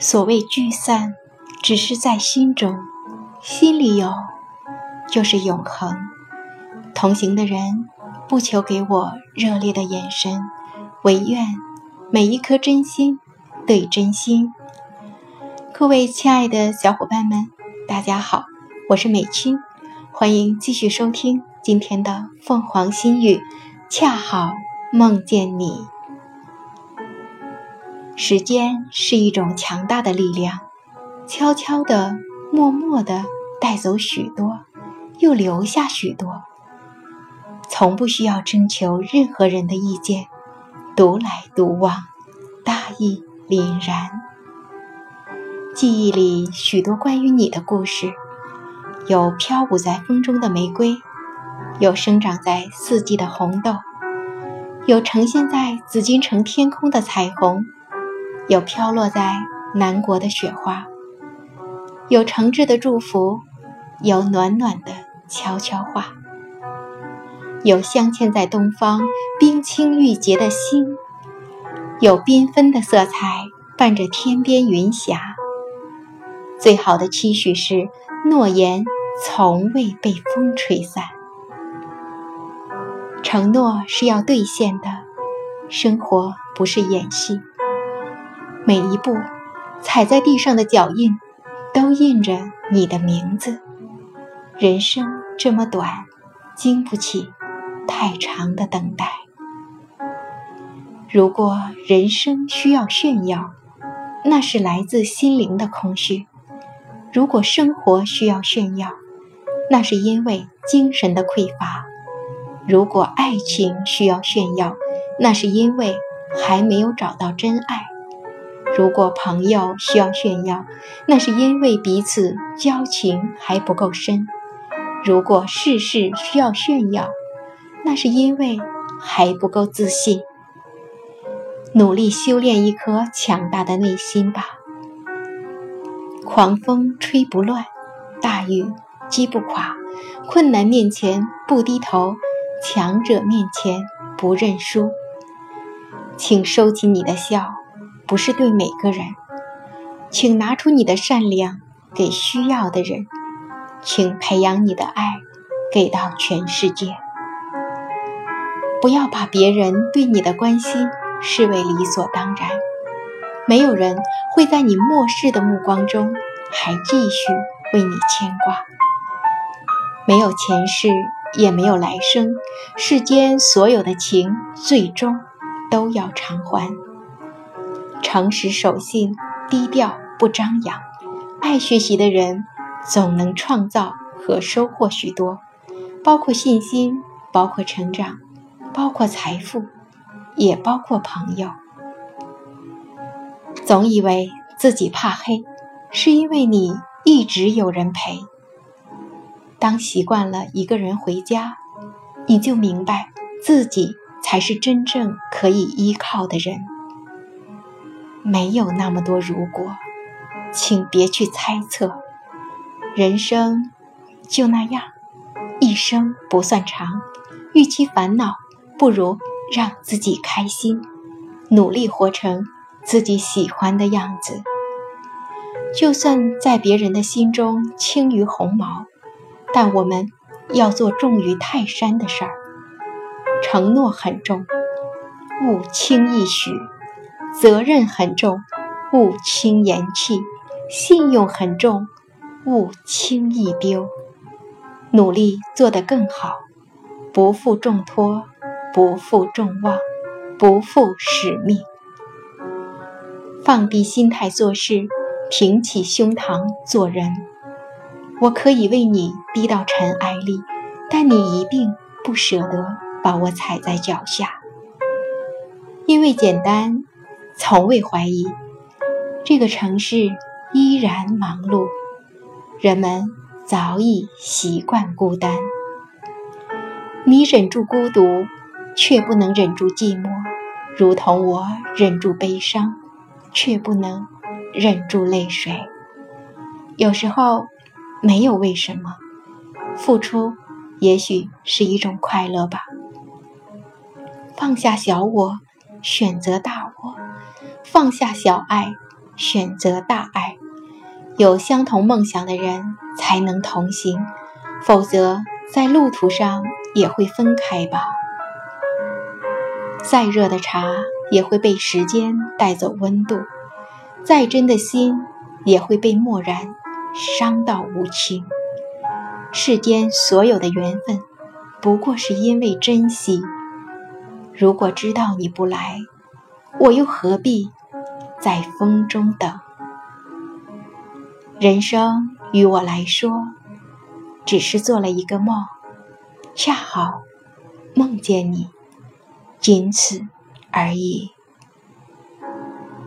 所谓聚散，只是在心中，心里有，就是永恒。同行的人，不求给我热烈的眼神，唯愿每一颗真心对真心。各位亲爱的小伙伴们，大家好，我是美青，欢迎继续收听今天的凤凰心语。恰好梦见你。时间是一种强大的力量，悄悄的、默默的带走许多，又留下许多。从不需要征求任何人的意见，独来独往，大义凛然。记忆里许多关于你的故事，有飘舞在风中的玫瑰，有生长在四季的红豆，有呈现在紫禁城天空的彩虹。有飘落在南国的雪花，有诚挚的祝福，有暖暖的悄悄话，有镶嵌在东方冰清玉洁的心，有缤纷的色彩伴着天边云霞。最好的期许是诺言从未被风吹散，承诺是要兑现的，生活不是演戏。每一步踩在地上的脚印，都印着你的名字。人生这么短，经不起太长的等待。如果人生需要炫耀，那是来自心灵的空虚；如果生活需要炫耀，那是因为精神的匮乏；如果爱情需要炫耀，那是因为还没有找到真爱。如果朋友需要炫耀，那是因为彼此交情还不够深；如果事事需要炫耀，那是因为还不够自信。努力修炼一颗强大的内心吧。狂风吹不乱，大雨击不垮，困难面前不低头，强者面前不认输。请收起你的笑。不是对每个人，请拿出你的善良给需要的人，请培养你的爱给到全世界。不要把别人对你的关心视为理所当然，没有人会在你漠视的目光中还继续为你牵挂。没有前世，也没有来生，世间所有的情，最终都要偿还。诚实守信，低调不张扬。爱学习的人总能创造和收获许多，包括信心，包括成长，包括财富，也包括朋友。总以为自己怕黑，是因为你一直有人陪。当习惯了一个人回家，你就明白自己才是真正可以依靠的人。没有那么多如果，请别去猜测。人生就那样，一生不算长，与其烦恼，不如让自己开心，努力活成自己喜欢的样子。就算在别人的心中轻于鸿毛，但我们要做重于泰山的事儿。承诺很重，勿轻易许。责任很重，勿轻言弃；信用很重，勿轻易丢。努力做得更好，不负重托，不负众望，不负使命。放低心态做事，挺起胸膛做人。我可以为你低到尘埃里，但你一定不舍得把我踩在脚下，因为简单。从未怀疑，这个城市依然忙碌，人们早已习惯孤单。你忍住孤独，却不能忍住寂寞，如同我忍住悲伤，却不能忍住泪水。有时候，没有为什么，付出也许是一种快乐吧。放下小我，选择大我。放下小爱，选择大爱。有相同梦想的人才能同行，否则在路途上也会分开吧。再热的茶也会被时间带走温度，再真的心也会被漠然伤到无情。世间所有的缘分，不过是因为珍惜。如果知道你不来，我又何必在风中等？人生于我来说，只是做了一个梦，恰好梦见你，仅此而已。